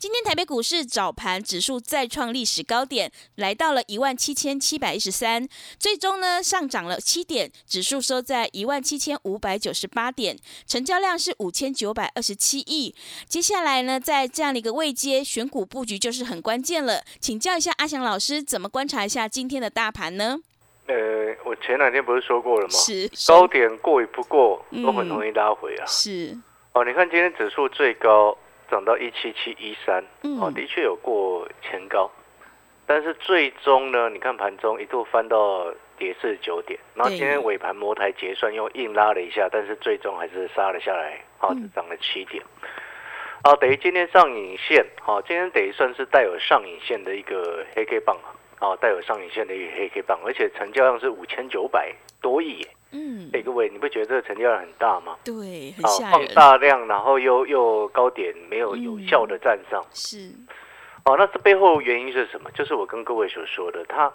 今天台北股市早盘指数再创历史高点，来到了一万七千七百一十三，最终呢上涨了七点，指数收在一万七千五百九十八点，成交量是五千九百二十七亿。接下来呢，在这样的一个位阶选股布局就是很关键了，请教一下阿翔老师，怎么观察一下今天的大盘呢？呃，我前两天不是说过了吗？是高点过与不过都很容易拉回啊。是哦，你看今天指数最高。涨到一七七一三，哦，的确有过前高，但是最终呢，你看盘中一度翻到跌四十九点，然后今天尾盘摩台结算又硬拉了一下，但是最终还是杀了下来，好，只涨了七点，哦，等于今天上影线，好，今天等于算是带有上影线的一个黑 K 棒啊，哦，带有上影线的一个黑 K 棒，而且成交量是五千九百多亿。嗯，哎，各位，你不觉得这个成交量很大吗？对，很吓人。放大量，然后又又高点没有有效的站上，是。哦，那这背后原因是什么？就是我跟各位所说的，它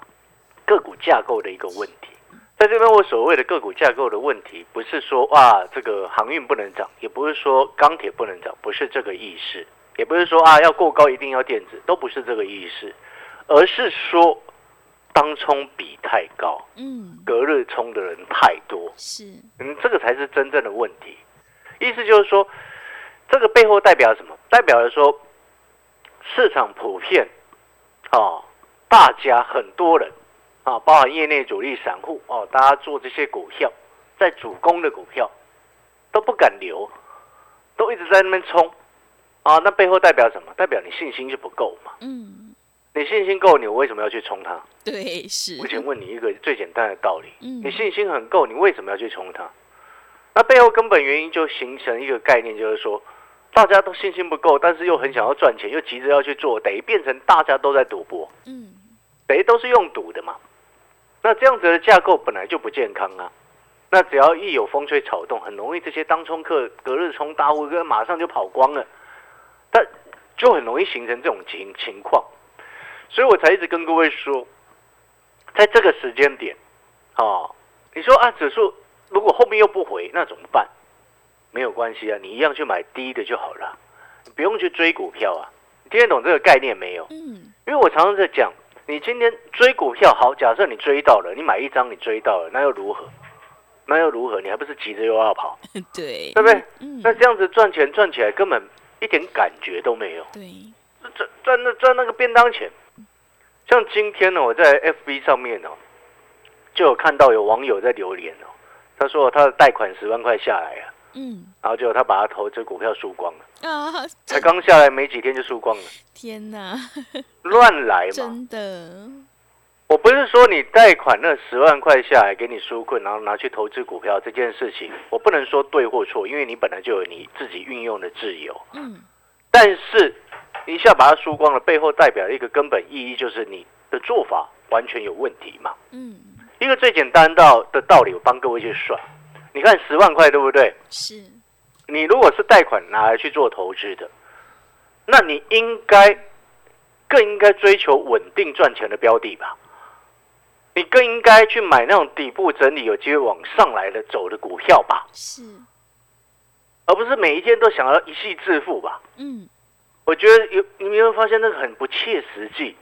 个股架构的一个问题。在这边，我所谓的个股架构的问题，不是说哇，这个航运不能涨，也不是说钢铁不能涨，不是这个意思，也不是说啊要过高一定要电子，都不是这个意思，而是说。当冲比太高，嗯，隔日冲的人太多，是，嗯，这个才是真正的问题。意思就是说，这个背后代表什么？代表着说，市场普遍，啊，大家很多人，啊，包含业内主力散户，哦，大家做这些股票，在主攻的股票都不敢留，都一直在那边冲，啊，那背后代表什么？代表你信心就不够嘛，嗯。你信心够，你为什么要去冲它？对，是。我请问你一个最简单的道理：，你信心很够，你为什么要去冲它？那背后根本原因就形成一个概念，就是说，大家都信心不够，但是又很想要赚钱，又急着要去做，等于变成大家都在赌博。嗯，等于都是用赌的嘛。那这样子的架构本来就不健康啊。那只要一有风吹草动，很容易这些当冲客隔日冲大户哥马上就跑光了，但就很容易形成这种情情况。所以我才一直跟各位说，在这个时间点，哦，你说啊，指数如果后面又不回，那怎么办？没有关系啊，你一样去买低的就好了，你不用去追股票啊。你听得懂这个概念没有？嗯。因为我常常在讲，你今天追股票好，假设你追到了，你买一张你追到了，那又如何？那又如何？你还不是急着又要跑？对，对不对？嗯。那这样子赚钱赚起来根本一点感觉都没有。对。赚赚那赚那个便当钱。像今天呢，我在 FB 上面哦，就有看到有网友在留言哦，他说他的贷款十万块下来啊，嗯，然后结果他把他投资股票输光了啊，才刚下来没几天就输光了，天哪，乱来嘛，真的，我不是说你贷款那十万块下来给你纾困，然后拿去投资股票这件事情，我不能说对或错，因为你本来就有你自己运用的自由，嗯，但是。一下把它输光了，背后代表一个根本意义，就是你的做法完全有问题嘛。嗯，一个最简单到的道理，我帮各位去算。你看十万块对不对？是。你如果是贷款拿来去做投资的，那你应该更应该追求稳定赚钱的标的吧？你更应该去买那种底部整理有机会往上来的走的股票吧？是。而不是每一天都想要一夕致富吧？嗯。我觉得有，你没有发现那个很不切实际。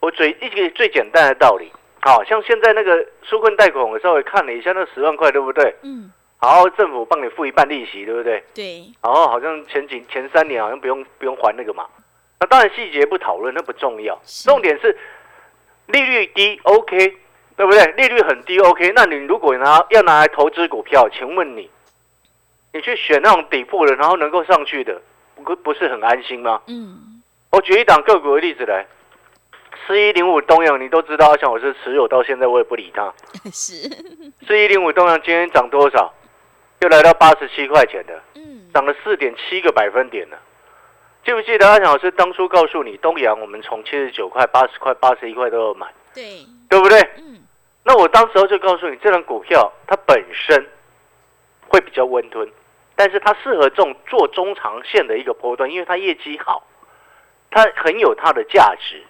我最一个最简单的道理，好像现在那个纾困贷款，我稍微看了一下，那十万块对不对？嗯。好，政府帮你付一半利息，对不对？对。然后好像前几前三年好像不用不用还那个嘛。那当然细节不讨论，那不重要。重点是利率低，OK，对不对？利率很低，OK。那你如果拿要拿来投资股票，请问你，你去选那种底部的，然后能够上去的。不不是很安心吗？嗯，我举一档个股的例子来，四一零五东阳，你都知道，像我是持有到现在，我也不理它。是。四一零五东阳今天涨多少？又来到八十七块钱的，嗯，涨了四点七个百分点了。记不记得阿强老师当初告诉你，东阳我们从七十九块、八十块、八十一块都有买，对，对不对？嗯。那我当时候就告诉你，这张股票它本身会比较温吞，但是它适合这种做中长线的一个波段，因为它业绩好，它很有它的价值。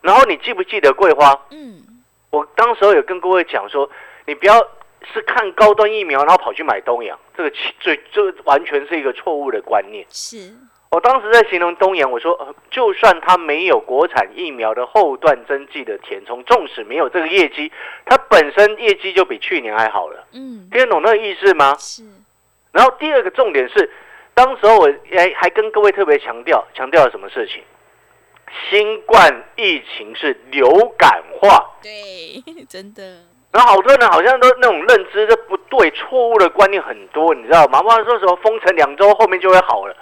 然后你记不记得桂花？嗯。我当时候有跟各位讲说，你不要。是看高端疫苗，然后跑去买东阳，这个最这完全是一个错误的观念。是我当时在形容东阳，我说，就算它没有国产疫苗的后段增剂的填充，纵使没有这个业绩，它本身业绩就比去年还好了。嗯，听得懂那个意思吗？是。然后第二个重点是，当时候我还还跟各位特别强调，强调了什么事情？新冠疫情是流感化。对，真的。然后好多人好像都那种认知都不对，错误的观念很多，你知道吗？妈说什么封城两周后面就会好了。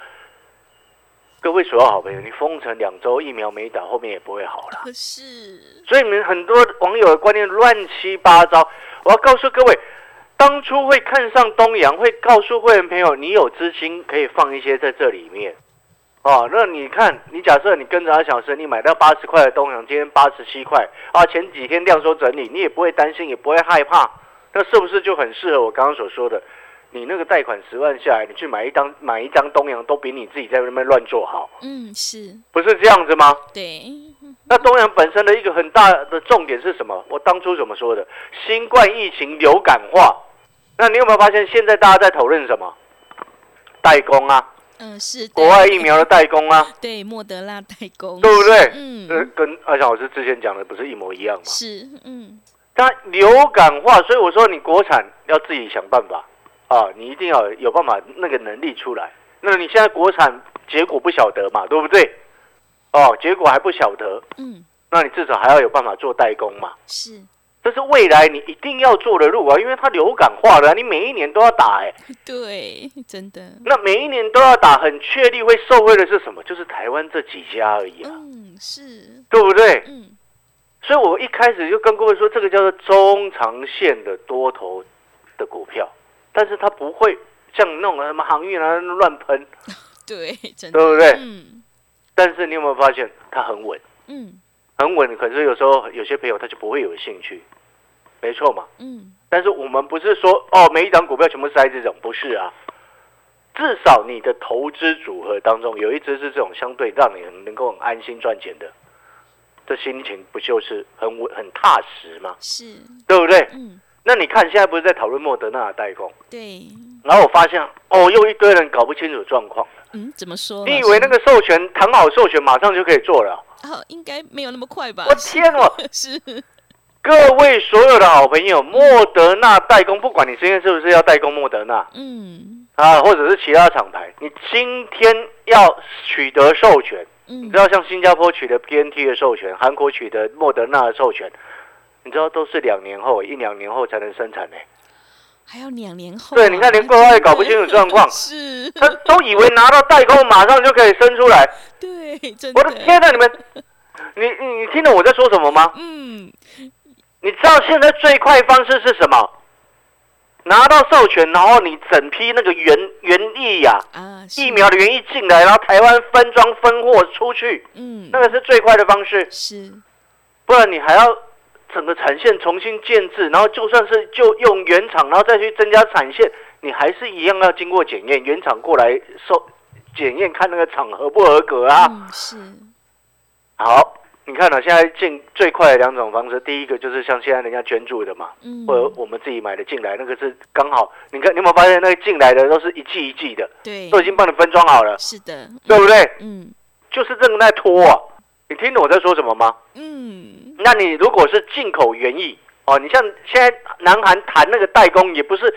各位所有好朋友，你封城两周疫苗没打，后面也不会好了。可是。所以你们很多网友的观念乱七八糟。我要告诉各位，当初会看上东阳，会告诉会员朋友，你有资金可以放一些在这里面。哦，那你看，你假设你跟着阿小生，你买到八十块的东阳，今天八十七块啊，前几天量缩整理，你也不会担心，也不会害怕，那是不是就很适合我刚刚所说的？你那个贷款十万下来，你去买一张买一张东阳，都比你自己在那边乱做好。嗯，是，不是这样子吗？对。那东阳本身的一个很大的重点是什么？我当初怎么说的？新冠疫情流感化。那你有没有发现，现在大家在讨论什么？代工啊。嗯，是国外疫苗的代工啊，对，莫德纳代工，对不对？嗯，跟阿翔老师之前讲的不是一模一样吗？是，嗯，它流感化，所以我说你国产要自己想办法啊，你一定要有办法那个能力出来。那你现在国产结果不晓得嘛，对不对？哦，结果还不晓得，嗯，那你至少还要有办法做代工嘛？是。这是未来你一定要做的路啊，因为它流感化了，你每一年都要打哎。对，真的。那每一年都要打，很确定会受惠的是什么？就是台湾这几家而已啊。嗯，是。对不对？嗯。所以我一开始就跟各位说，这个叫做中长线的多头的股票，但是它不会像那种什么航运啊乱喷。对，真的。对不对？嗯。但是你有没有发现它很稳？嗯。很稳，可是有时候有些朋友他就不会有兴趣，没错嘛。嗯。但是我们不是说哦，每一张股票全部塞这种，不是啊。至少你的投资组合当中有一只是这种相对让你很能够很安心赚钱的，这心情不就是很稳很踏实吗？是，对不对？嗯。那你看现在不是在讨论莫德纳的代工？对。然后我发现哦，又一堆人搞不清楚状况嗯，怎么说？你以为那个授权谈好授权，马上就可以做了？哦，应该没有那么快吧？我天哦！是各位所有的好朋友，莫德纳代工，不管你今天是不是要代工莫德纳，嗯，啊，或者是其他厂牌，你今天要取得授权，嗯，你知道像新加坡取得 PNT 的授权，韩国取得莫德纳的授权，你知道都是两年后，一两年后才能生产呢。还要两年后？对，你看连国外也搞不清楚状况，是，他都以为拿到代工马上就可以生出来。对，我的天呐，你们，你你你听懂我在说什么吗？嗯，你知道现在最快方式是什么？拿到授权，然后你整批那个原原液呀，啊，疫苗的原液进来，然后台湾分装分货出去，嗯，那个是最快的方式。是，不然你还要。整个产线重新建制，然后就算是就用原厂，然后再去增加产线，你还是一样要经过检验，原厂过来收检验，看那个厂合不合格啊。是。好，你看呢？现在进最快的两种方式，第一个就是像现在人家捐助的嘛，嗯，或者我们自己买的进来，那个是刚好。你看，你有没有发现那个进来的都是一季一季的？对，都已经帮你分装好了。是的，对不对？嗯，就是这个在拖啊。你听懂我在说什么吗？嗯，那你如果是进口原液哦，你像现在南韩谈那个代工，也不是，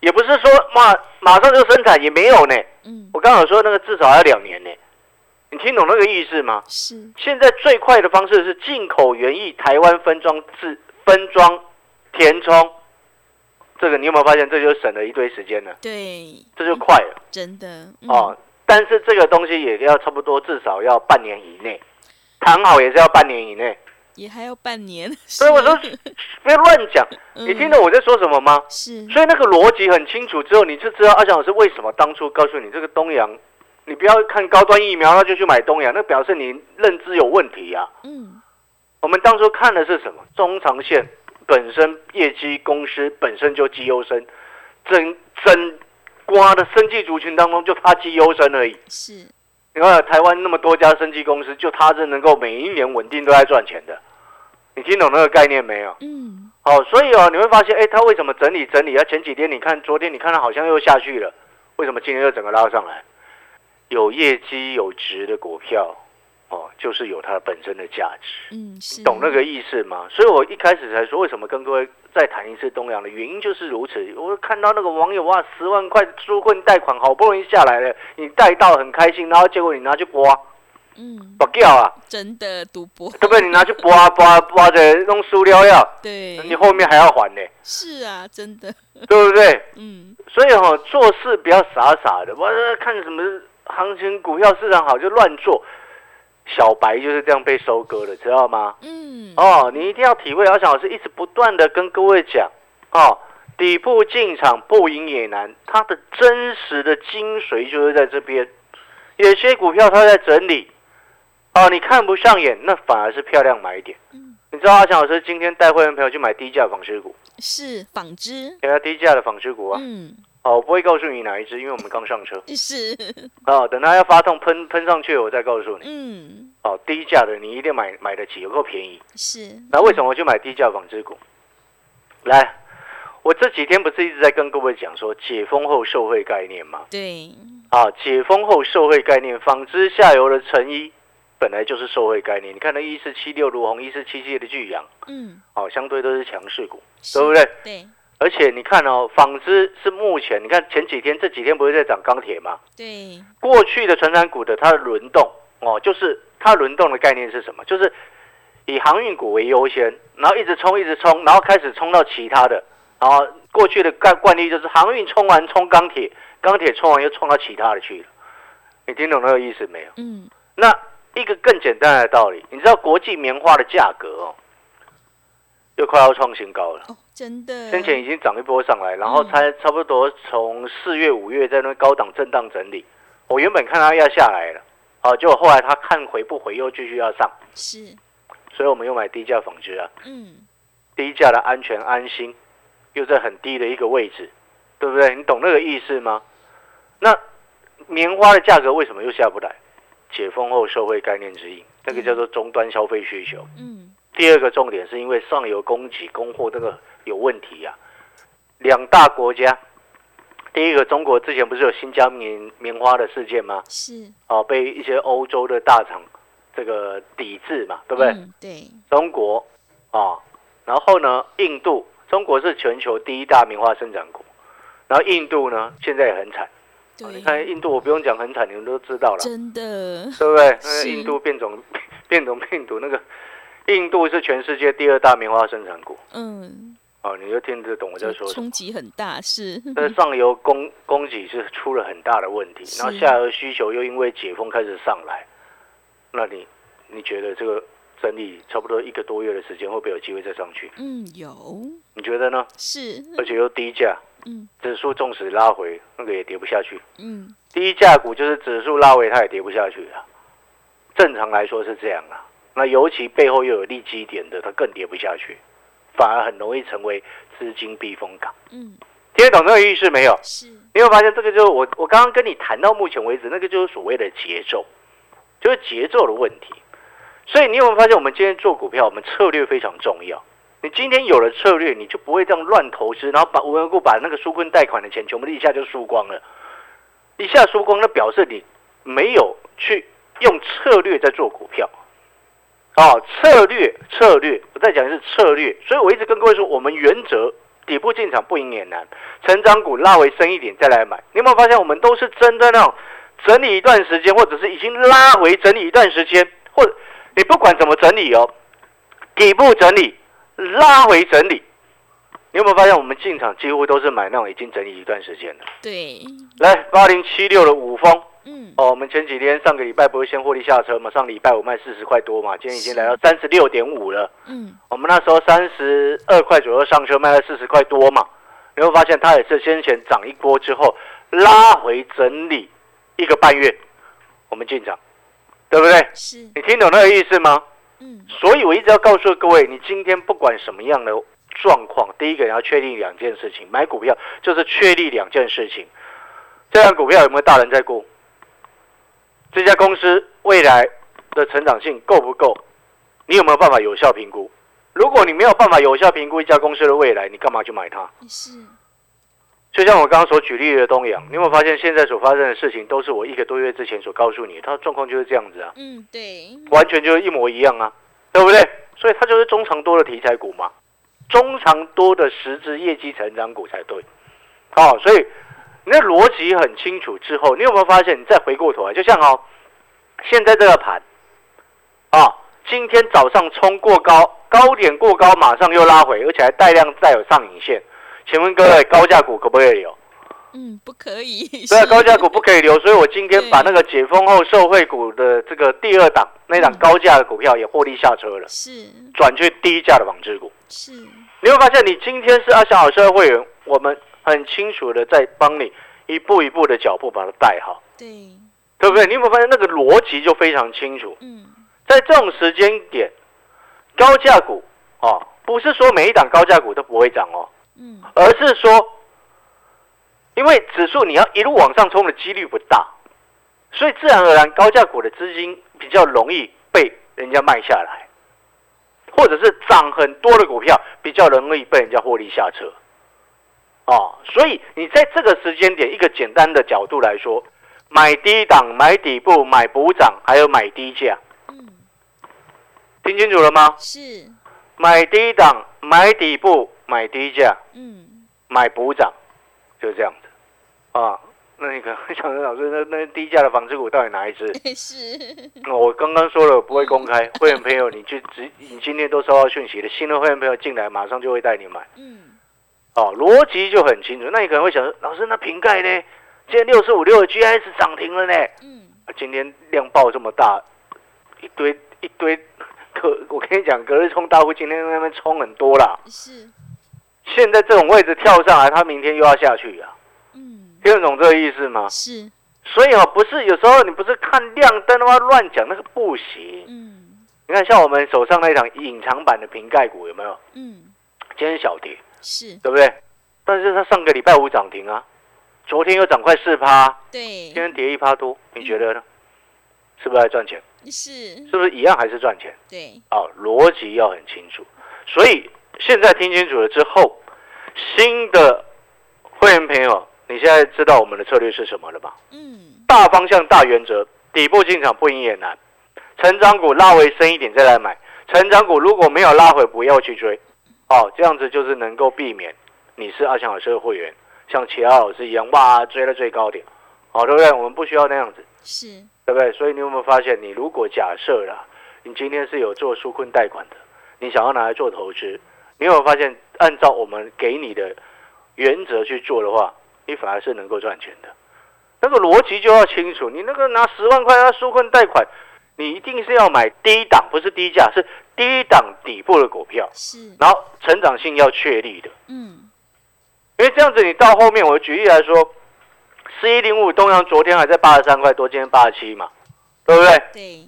也不是说马马上就生产，也没有呢。嗯，我刚好说那个至少要两年呢。你听懂那个意思吗？是。现在最快的方式是进口原液，台湾分装制分装填充，这个你有没有发现？这就省了一堆时间呢。对，这就快了。真的哦，但是这个东西也要差不多至少要半年以内。谈好也是要半年以内，也还要半年。所以我说不要乱讲，你听懂我在说什么吗？是。所以那个逻辑很清楚之后，你就知道阿翔老师为什么当初告诉你这个东阳，你不要看高端疫苗，那就去买东阳，那表示你认知有问题呀。嗯。我们当初看的是什么？中长线本身业绩公司本身就绩优生，整整瓜的生技族群当中就它绩优生而已。是，你看台湾那么多家生技公司，就它是能够每一年稳定都在赚钱的。你听懂那个概念没有？嗯。好，所以哦，你会发现，哎，它为什么整理整理？啊，前几天你看，昨天你看它好像又下去了，为什么今天又整个拉上来？有业绩有值的股票。哦，就是有它本身的价值，嗯，懂那个意思吗？所以我一开始才说，为什么跟各位再谈一次东阳的原因就是如此。我看到那个网友啊，十万块纾困贷款好不容易下来了，你贷到很开心，然后结果你拿去刮，嗯，不掉啊，真的赌博，对不对？你拿去刮刮刮的弄塑料药，对，你后面还要还呢。是啊，真的，对不对？嗯，所以哈，做事不要傻傻的，我看什么行情股票市场好就乱做。小白就是这样被收割的，知道吗？嗯。哦，你一定要体会。阿翔老师一直不断的跟各位讲，哦，底部进场不赢也难。它的真实的精髓就是在这边。有些股票它在整理，哦，你看不上眼，那反而是漂亮买点。嗯。你知道阿强老师今天带会员朋友去买低价纺织股？是纺织。给他低价的纺织股啊。嗯。哦，我不会告诉你哪一只，因为我们刚上车。是。哦，等它要发动喷喷上去，我再告诉你。嗯。哦，低价的你一定买买得起，有够便宜。是。那为什么我去买低价纺织股？来，我这几天不是一直在跟各位讲说解封后受惠概念吗？对。啊，解封后受惠概念，纺织下游的成衣本来就是受惠概念。你看那一四七六如虹，一四七七的巨阳，嗯，哦，相对都是强势股，对不对？对。而且你看哦，纺织是目前你看前几天这几天不是在涨钢铁吗？对，过去的传产股的它的轮动哦，就是它轮动的概念是什么？就是以航运股为优先，然后一直冲一直冲，然后开始冲到其他的，然后过去的惯惯例就是航运冲完冲钢铁，钢铁冲完又冲到其他的去了。你听懂那个意思没有？嗯。那一个更简单的道理，你知道国际棉花的价格哦，又快要创新高了。真的，先前已经涨一波上来，然后差差不多从四月、五月在那高档震荡整理。我原本看它要下来了，哦，就后来它看回不回，又继续要上。是，所以我们又买低价纺织啊。嗯，低价的安全安心，又在很低的一个位置，对不对？你懂那个意思吗？那棉花的价格为什么又下不来？解封后社会概念之一，那个叫做终端消费需求。嗯。第二个重点是因为上游供给供货这个。有问题呀！两大国家，第一个中国之前不是有新疆棉棉花的事件吗？是哦，被一些欧洲的大厂这个抵制嘛，对不对？对。中国啊，然后呢，印度，中国是全球第一大棉花生产国，然后印度呢，现在也很惨。你看印度，我不用讲很惨，你们都知道了。真的。对不对？那印度变种变种病毒，那个印度是全世界第二大棉花生产国。嗯。哦，你就听得懂我在说冲击很大是，但上游供供给是出了很大的问题，然后下游需求又因为解封开始上来，那你你觉得这个整理差不多一个多月的时间，会不会有机会再上去？嗯，有。你觉得呢？是，而且又低价，嗯，指数纵使拉回，那个也跌不下去。嗯，低价股就是指数拉回，它也跌不下去啊。正常来说是这样啊，那尤其背后又有利基点的，它更跌不下去。反而很容易成为资金避风港。嗯，听得懂这个意思没有？是。你会发现这个就是我我刚刚跟你谈到目前为止，那个就是所谓的节奏，就是节奏的问题。所以你有没有发现，我们今天做股票，我们策略非常重要。你今天有了策略，你就不会这样乱投资，然后把无缘无故把那个纾困贷款的钱全部一下就输光了。一下输光，那表示你没有去用策略在做股票。哦，策略策略，我再讲一次策略。所以我一直跟各位说，我们原则底部进场不赢也难，成长股拉回深一点再来买。你有没有发现，我们都是真的那种整理一段时间，或者是已经拉回整理一段时间，或者你不管怎么整理哦，底部整理、拉回整理，你有没有发现，我们进场几乎都是买那种已经整理一段时间的？对。来，八零七六的五峰，嗯，哦，我们前几天上个礼拜不是先获利下车嘛？上礼拜我卖四十块多嘛，今天已经来到三十六点五了。嗯，我们那时候三十二块左右上车，卖了四十块多嘛。你会发现它也是先前涨一波之后拉回整理一个半月，我们进场，对不对？是。你听懂那个意思吗？嗯。所以我一直要告诉各位，你今天不管什么样的状况，第一个你要确定两件事情，买股票就是确立两件事情。这样股票有没有大人在估？这家公司未来的成长性够不够？你有没有办法有效评估？如果你没有办法有效评估一家公司的未来，你干嘛去买它？是。就像我刚刚所举例的东阳，你有没有发现现在所发生的事情都是我一个多月之前所告诉你，它的状况就是这样子啊？嗯，对。完全就是一模一样啊，对不对？所以它就是中长多的题材股嘛，中长多的实质业绩成长股才对。好，所以。你的逻辑很清楚之后，你有没有发现？你再回过头来，就像哦，现在这个盘，啊，今天早上冲过高，高点过高，马上又拉回，而且还带量再有上影线。请问各位，高价股可不可以留？嗯，不可以。对，高价股不可以留，所以我今天把那个解封后受惠股的这个第二档那档高价的股票也获利下车了，是转去低价的纺织股。是，你会发现，你今天是阿翔老师的会员，我们。很清楚的在帮你一步一步的脚步把它带好，对，对不对？你有没有发现那个逻辑就非常清楚？嗯，在这种时间点，高价股哦，不是说每一档高价股都不会涨哦，嗯，而是说，因为指数你要一路往上冲的几率不大，所以自然而然高价股的资金比较容易被人家卖下来，或者是涨很多的股票比较容易被人家获利下车。哦，所以你在这个时间点，一个简单的角度来说，买低档、买底部、买补涨，还有买低价，嗯，听清楚了吗？是，买低档、买底部、买低价，嗯，买补涨，就这样子，啊，那你可能 想说，老师，那那低价的纺织股到底哪一只？是，我刚刚说了不会公开，会员朋友，你就直，你今天都收到讯息了，新的会员朋友进来，马上就会带你买，嗯。哦，逻辑就很清楚。那你可能会想说，老师，那瓶盖呢？今天六四五六的 GIS 涨停了呢。嗯，今天量爆这么大，一堆一堆，可我跟你讲，隔日冲大户今天那边冲很多啦。是。现在这种位置跳上来，他明天又要下去啊。嗯。听得懂这个意思吗？是。所以哦，不是有时候你不是看亮灯的话乱讲，那个不行。嗯。你看，像我们手上那一场隐藏版的瓶盖股有没有？嗯。今天小跌。是对不对？但是它上个礼拜五涨停啊，昨天又涨快四趴，对，今天跌一趴多，你觉得呢？是不是在赚钱？是，是不是一样还是赚钱？对，哦，逻辑要很清楚。所以现在听清楚了之后，新的会员朋友，你现在知道我们的策略是什么了吧？嗯，大方向、大原则，底部进场不赢也难，成长股拉回深一点再来买，成长股如果没有拉回，不要去追。哦，这样子就是能够避免你是阿强老师的会员，像其他老师一样哇追了最高点，好对不对？我们不需要那样子，是，对不对？所以你有没有发现，你如果假设啦，你今天是有做纾困贷款的，你想要拿来做投资，你有没有发现，按照我们给你的原则去做的话，你反而是能够赚钱的。那个逻辑就要清楚，你那个拿十万块要纾困贷款。你一定是要买低档，不是低价，是低档底部的股票，是，然后成长性要确立的，嗯，因为这样子，你到后面，我举例来说，四一零五东阳昨天还在八十三块多，今天八十七嘛，对不对？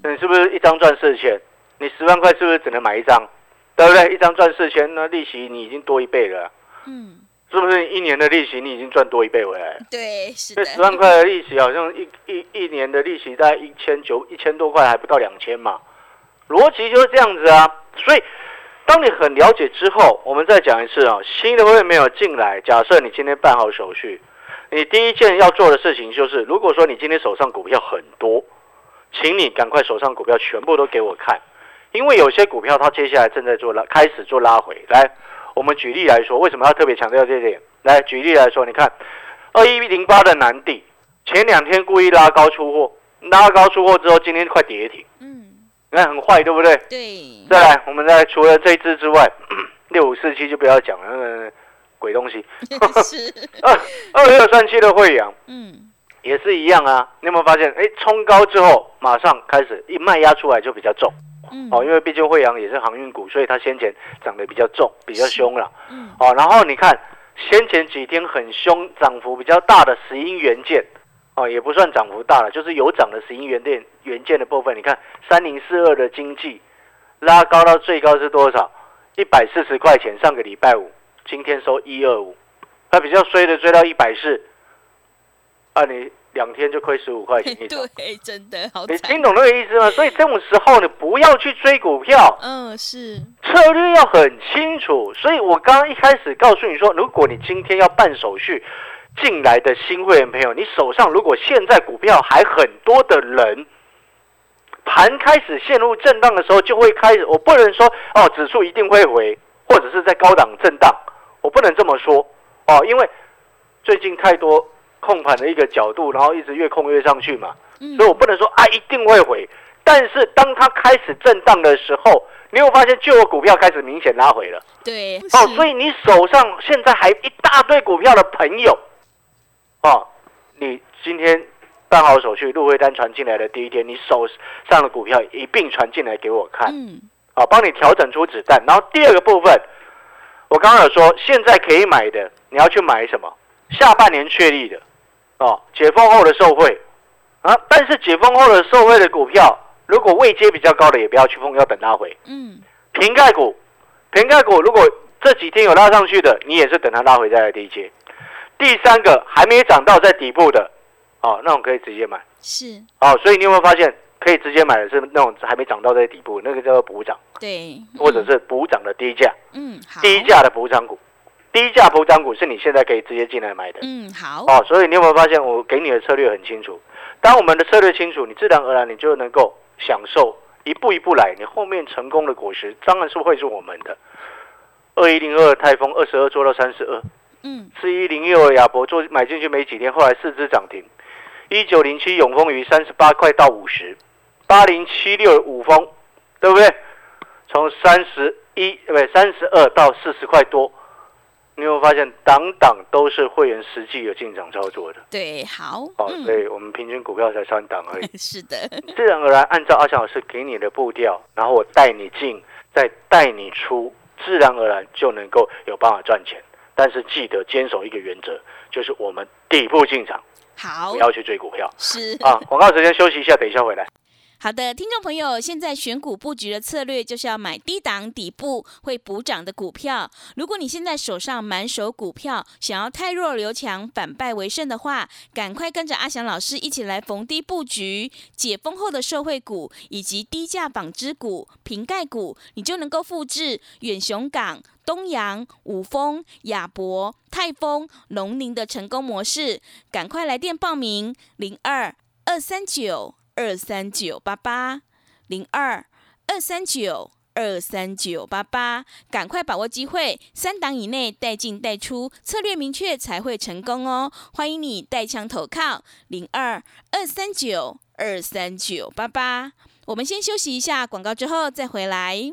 对，你是不是一张赚四千？你十万块是不是只能买一张？对不对？一张赚四千，那利息你已经多一倍了，嗯。是不是一年的利息你已经赚多一倍回来？对，是的。那十万块的利息好像一一一年的利息大概一千九一千多块，还不到两千嘛？逻辑就是这样子啊。所以，当你很了解之后，我们再讲一次啊，新的会员没有进来。假设你今天办好手续，你第一件要做的事情就是，如果说你今天手上股票很多，请你赶快手上股票全部都给我看，因为有些股票它接下来正在做拉，开始做拉回来。我们举例来说，为什么要特别强调这点？来举例来说，你看，二一零八的南地，前两天故意拉高出货，拉高出货之后，今天快跌停。嗯，你看很坏，对不对？对。再来，我们再除了这只之外，六五四七就不要讲了，那个鬼东西。是。二二六三七的惠阳，嗯，也是一样啊。你有没有发现？哎，冲高之后马上开始一卖压出来就比较重。嗯。哦，因为毕竟惠阳也是航运股，所以它先前涨得比较重，比较凶了。嗯。哦，然后你看先前几天很凶，涨幅比较大的石英元件，哦，也不算涨幅大了，就是有涨的石英元件元件的部分。你看三零四二的经济拉高到最高是多少？一百四十块钱。上个礼拜五，今天收一二五。它比较衰的追到一百四，啊，你两天就亏十五块钱一 对，真的好。你听懂那个意思吗？所以这种时候你不要去追股票。嗯，是。策略要很清楚。所以我刚刚一开始告诉你说，如果你今天要办手续进来的新会员朋友，你手上如果现在股票还很多的人，盘开始陷入震荡的时候，就会开始。我不能说哦，指数一定会回，或者是在高档震荡，我不能这么说。哦，因为最近太多控盘的一个角度，然后一直越控越上去嘛，所以我不能说啊一定会回。但是当它开始震荡的时候，你会发现旧的股票开始明显拉回了。对，哦，所以你手上现在还一大堆股票的朋友，哦，你今天办好手续，入会单传进来的第一天，你手上的股票一并传进来给我看，嗯，啊，帮你调整出子弹。然后第二个部分。我刚刚有说，现在可以买的，你要去买什么？下半年确立的，哦，解封后的受惠啊！但是解封后的受惠的股票，如果位阶比较高的，也不要去碰，要等它回。嗯，瓶盖股，瓶盖股如果这几天有拉上去的，你也是等它拉回再来低阶。第三个还没涨到在底部的，哦，那种可以直接买。是。哦，所以你有没有发现？可以直接买的是那种还没涨到在底部，那个叫做补涨，对，或者是补涨的低价，嗯，好，低价的补涨股，低价补涨股是你现在可以直接进来买的，嗯，好，哦，所以你有没有发现我给你的策略很清楚？当我们的策略清楚，你自然而然你就能够享受一步一步来，你后面成功的果实当然是会是我们的。二一零二泰丰二十二做到三十二，嗯，四一零六亚博做买进去没几天，后来四只涨停，一九零七永丰鱼三十八块到五十。八零七六五峰，对不对？从三十一不对三十二到四十块多，你有发现档档都是会员实际有进场操作的。对，好。哦，所以我们平均股票才三档而已。是的。自然而然按照阿翔老师给你的步调，然后我带你进，再带你出，自然而然就能够有办法赚钱。但是记得坚守一个原则，就是我们底部进场，好，不要去追股票。是啊，广告时间休息一下，等一下回来。好的，听众朋友，现在选股布局的策略就是要买低档底部会补涨的股票。如果你现在手上满手股票，想要太弱留强，反败为胜的话，赶快跟着阿翔老师一起来逢低布局解封后的社会股以及低价纺织股、瓶盖股，你就能够复制远雄港、东阳、五丰、亚博、泰丰、龙宁的成功模式。赶快来电报名：零二二三九。二三九八八零二二三九二三九八八，赶快把握机会，三档以内带进带出，策略明确才会成功哦！欢迎你带枪投靠零二二三九二三九八八。我们先休息一下广告，之后再回来。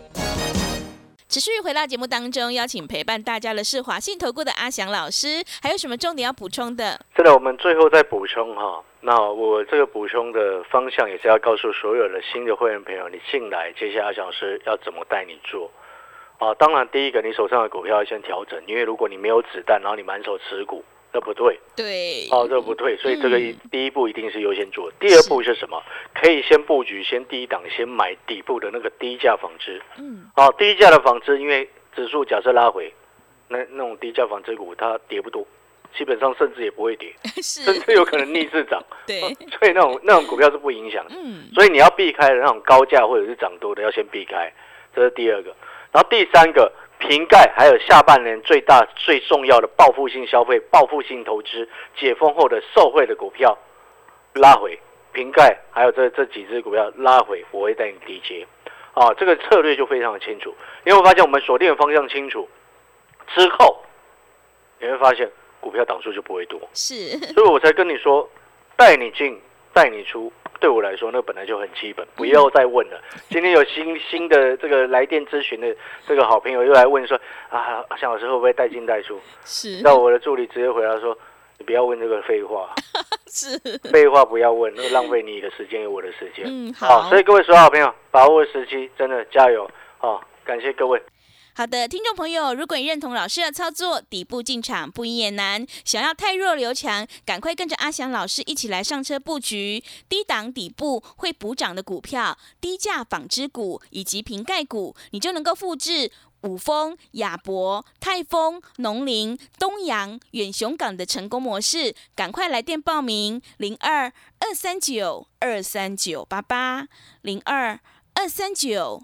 持续回到节目当中，邀请陪伴大家的是华信投顾的阿翔老师，还有什么重点要补充的？是的，我们最后再补充哈。那我这个补充的方向也是要告诉所有的新的会员朋友，你进来，接下来阿翔老师要怎么带你做啊？当然，第一个，你手上的股票要先调整，因为如果你没有子弹，然后你满手持股。这不对，对，哦，这不对，所以这个第一步一定是优先做。第二步是什么？可以先布局，先第一档，先买底部的那个低价纺织。嗯，好，低价的纺织，因为指数假设拉回，那那种低价纺织股它跌不多，基本上甚至也不会跌，甚至有可能逆势涨。对，所以那种那种股票是不影响的。嗯，所以你要避开的那种高价或者是涨多的，要先避开，这是第二个。然后第三个。瓶盖还有下半年最大最重要的报复性消费、报复性投资、解封后的受惠的股票，拉回，瓶盖还有这这几只股票拉回，我会带你低接。啊，这个策略就非常的清楚。你会发现我们锁定的方向清楚之后，你会发现股票档数就不会多。是，所以我才跟你说，带你进，带你出。对我来说，那本来就很基本，不要再问了。今天有新新的这个来电咨询的这个好朋友又来问说啊，向老师会不会带进带出？是。那我的助理直接回答说，你不要问这个废话。是。废话不要问，那个浪费你的时间有我的时间。嗯，好。所以各位所有好朋友，把握时机，真的加油啊！感谢各位。好的，听众朋友，如果你认同老师的操作，底部进场不赢也难，想要太弱留强，赶快跟着阿翔老师一起来上车布局低档底部会补涨的股票、低价纺织股以及瓶盖股，你就能够复制五丰、亚博、泰丰、农林、东阳、远雄港的成功模式，赶快来电报名：零二二三九二三九八八零二二三九。